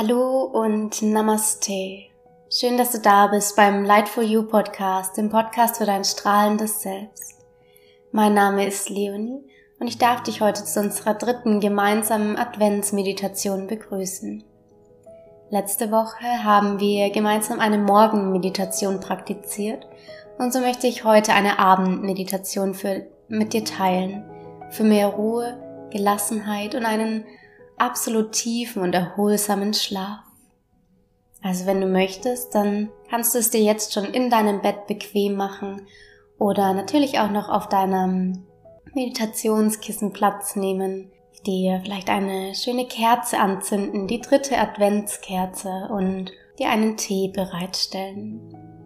Hallo und Namaste. Schön, dass du da bist beim Light for You Podcast, dem Podcast für dein strahlendes Selbst. Mein Name ist Leonie und ich darf dich heute zu unserer dritten gemeinsamen Adventsmeditation begrüßen. Letzte Woche haben wir gemeinsam eine Morgenmeditation praktiziert und so möchte ich heute eine Abendmeditation für, mit dir teilen. Für mehr Ruhe, Gelassenheit und einen absolut tiefen und erholsamen Schlaf. Also wenn du möchtest, dann kannst du es dir jetzt schon in deinem Bett bequem machen oder natürlich auch noch auf deinem Meditationskissen Platz nehmen, dir vielleicht eine schöne Kerze anzünden, die dritte Adventskerze und dir einen Tee bereitstellen.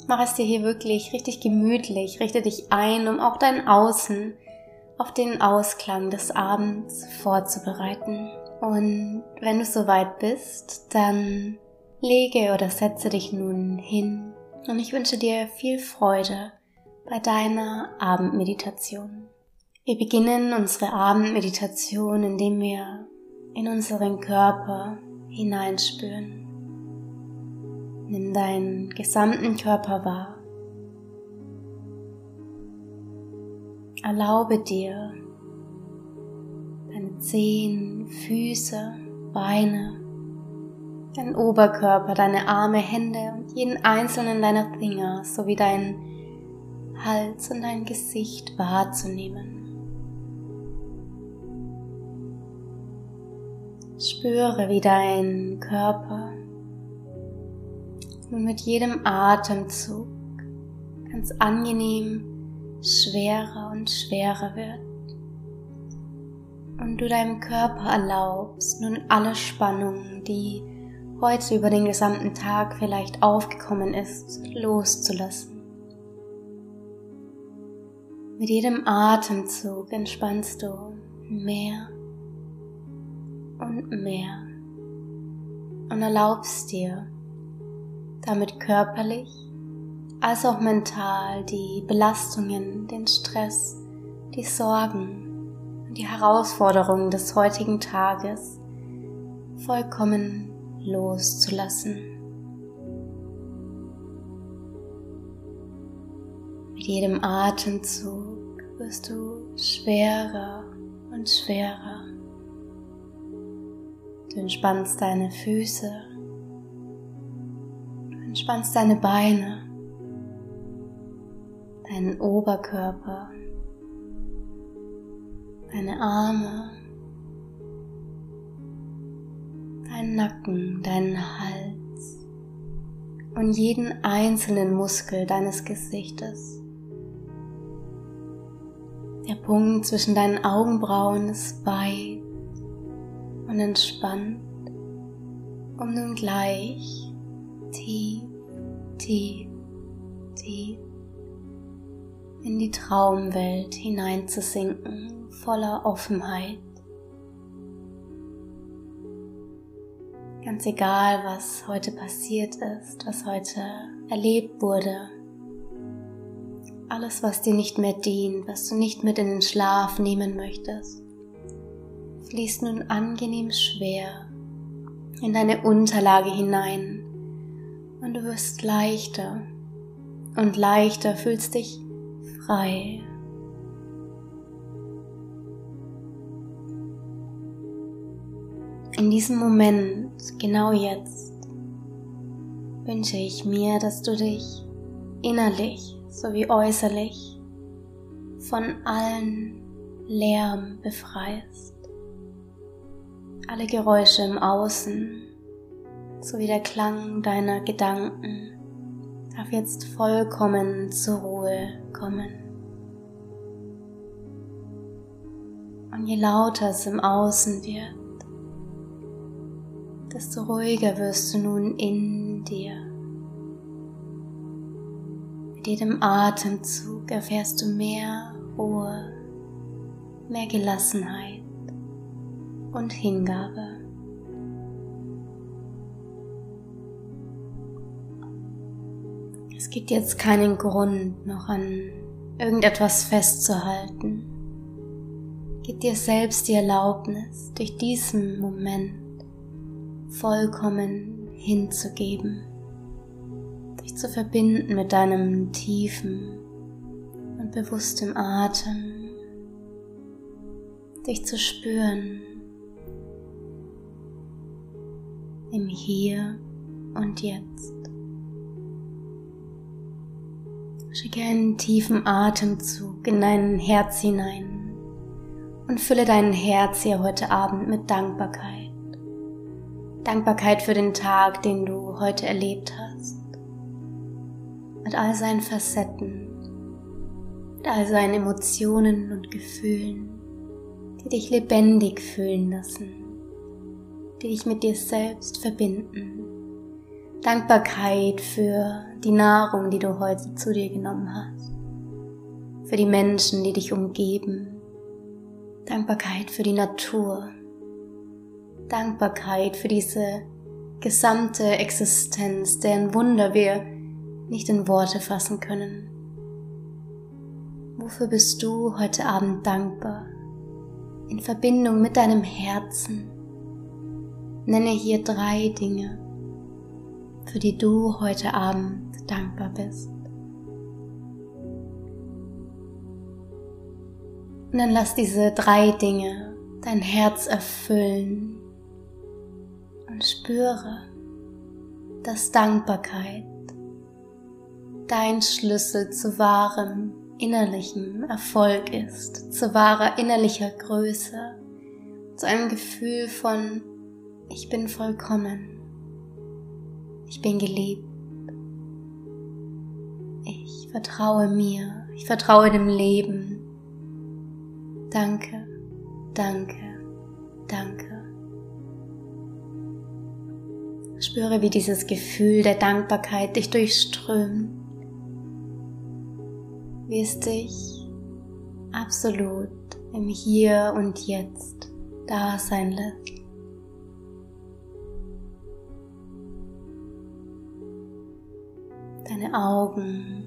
Mach es dir hier wirklich richtig gemütlich, richte dich ein, um auch dein Außen auf den Ausklang des Abends vorzubereiten. Und wenn du soweit bist, dann lege oder setze dich nun hin und ich wünsche dir viel Freude bei deiner Abendmeditation. Wir beginnen unsere Abendmeditation, indem wir in unseren Körper hineinspüren. Nimm deinen gesamten Körper wahr. Erlaube dir, Zehen, Füße, Beine, dein Oberkörper, deine Arme, Hände und jeden einzelnen deiner Finger sowie dein Hals und dein Gesicht wahrzunehmen. Spüre, wie dein Körper nun mit jedem Atemzug ganz angenehm schwerer und schwerer wird und du deinem Körper erlaubst, nun alle Spannung, die heute über den gesamten Tag vielleicht aufgekommen ist, loszulassen. Mit jedem Atemzug entspannst du mehr und mehr und erlaubst dir damit körperlich als auch mental die Belastungen, den Stress, die Sorgen die Herausforderungen des heutigen Tages vollkommen loszulassen. Mit jedem Atemzug wirst du schwerer und schwerer. Du entspannst deine Füße, du entspannst deine Beine, deinen Oberkörper deine Arme, deinen Nacken, deinen Hals und jeden einzelnen Muskel deines Gesichtes. Der Punkt zwischen deinen Augenbrauen ist weit und entspannt, um nun gleich tief, tief, tief in die Traumwelt hineinzusinken voller Offenheit. Ganz egal, was heute passiert ist, was heute erlebt wurde. Alles, was dir nicht mehr dient, was du nicht mit in den Schlaf nehmen möchtest, fließt nun angenehm schwer in deine Unterlage hinein und du wirst leichter und leichter fühlst dich frei In diesem Moment, genau jetzt, wünsche ich mir, dass du dich innerlich sowie äußerlich von allen Lärm befreist. Alle Geräusche im Außen sowie der Klang deiner Gedanken darf jetzt vollkommen zur Ruhe kommen. Und je lauter es im Außen wird, desto ruhiger wirst du nun in dir. Mit jedem Atemzug erfährst du mehr Ruhe, mehr Gelassenheit und Hingabe. Es gibt jetzt keinen Grund, noch an irgendetwas festzuhalten. Gib dir selbst die Erlaubnis, durch diesen Moment vollkommen hinzugeben, dich zu verbinden mit deinem tiefen und bewusstem Atem, dich zu spüren im Hier und Jetzt. Schicke einen tiefen Atemzug in dein Herz hinein und fülle dein Herz hier heute Abend mit Dankbarkeit. Dankbarkeit für den Tag, den du heute erlebt hast. Mit all seinen Facetten, mit all seinen Emotionen und Gefühlen, die dich lebendig fühlen lassen, die dich mit dir selbst verbinden Dankbarkeit für die Nahrung, die du heute zu dir genommen hast, für die Menschen, die dich umgeben, Dankbarkeit für die Natur, Dankbarkeit für diese gesamte Existenz, deren Wunder wir nicht in Worte fassen können. Wofür bist du heute Abend dankbar? In Verbindung mit deinem Herzen. Nenne hier drei Dinge, für die du heute Abend dankbar bist. Und dann lass diese drei Dinge dein Herz erfüllen spüre, dass Dankbarkeit dein Schlüssel zu wahrem innerlichem Erfolg ist, zu wahrer innerlicher Größe, zu einem Gefühl von ich bin vollkommen. Ich bin geliebt. Ich vertraue mir. Ich vertraue dem Leben. Danke, danke, danke. Spüre, wie dieses Gefühl der Dankbarkeit dich durchströmt. Wie es dich absolut im Hier und Jetzt da sein lässt. Deine Augen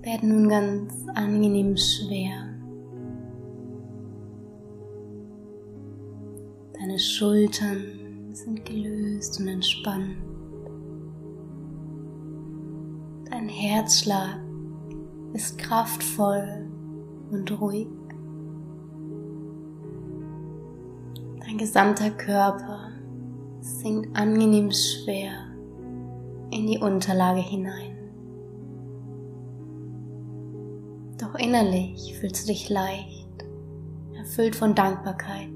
werden nun ganz angenehm schwer. Deine Schultern sind gelöst und entspannt. Dein Herzschlag ist kraftvoll und ruhig. Dein gesamter Körper sinkt angenehm schwer in die Unterlage hinein. Doch innerlich fühlst du dich leicht, erfüllt von Dankbarkeit,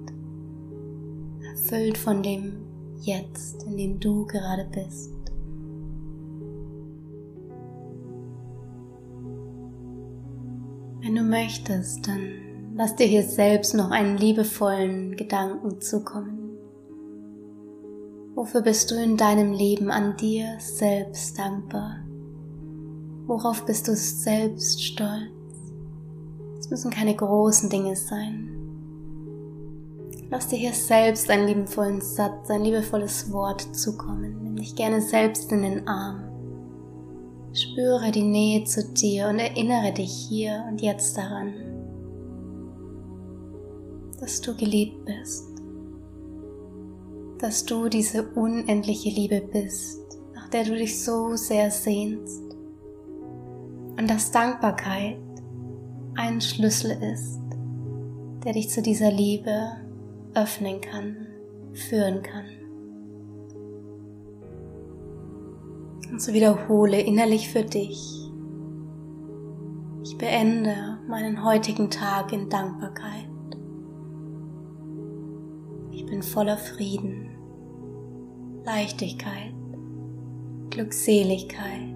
erfüllt von dem Jetzt, in dem du gerade bist. Wenn du möchtest, dann lass dir hier selbst noch einen liebevollen Gedanken zukommen. Wofür bist du in deinem Leben an dir selbst dankbar? Worauf bist du selbst stolz? Es müssen keine großen Dinge sein. Lass dir hier selbst einen liebevollen Satz, ein liebevolles Wort zukommen. Nimm dich gerne selbst in den Arm. Spüre die Nähe zu dir und erinnere dich hier und jetzt daran, dass du geliebt bist dass du diese unendliche Liebe bist, nach der du dich so sehr sehnst. Und dass Dankbarkeit ein Schlüssel ist, der dich zu dieser Liebe öffnen kann, führen kann. Und so wiederhole innerlich für dich. Ich beende meinen heutigen Tag in Dankbarkeit. Ich bin voller Frieden. Leichtigkeit, Glückseligkeit.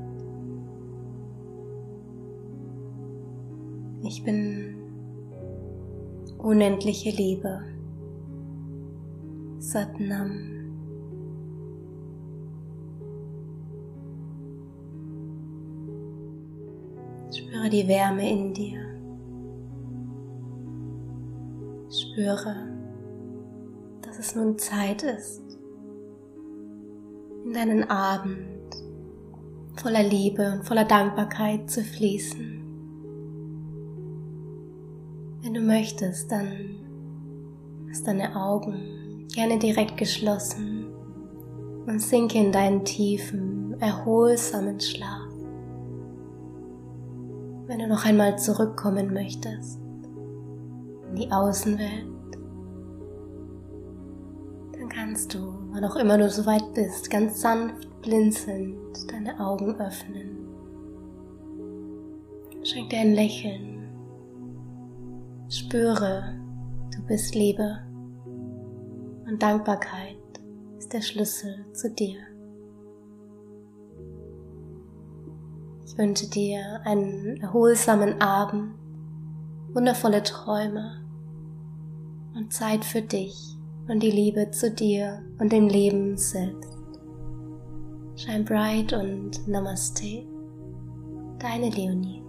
Ich bin unendliche Liebe. Satnam. Spüre die Wärme in dir. Spüre, dass es nun Zeit ist, in deinen Abend voller Liebe und voller Dankbarkeit zu fließen. Wenn du möchtest, dann lass deine Augen gerne direkt geschlossen und sinke in deinen tiefen, erholsamen Schlaf. Wenn du noch einmal zurückkommen möchtest in die Außenwelt, dann kannst du, wann auch immer du soweit bist, ganz sanft blinzelnd deine Augen öffnen. Schenk dir ein Lächeln. Spüre, du bist Liebe und Dankbarkeit ist der Schlüssel zu dir. Ich wünsche dir einen erholsamen Abend, wundervolle Träume und Zeit für dich und die Liebe zu dir und dem Leben selbst. Shine bright und Namaste. Deine Leonie.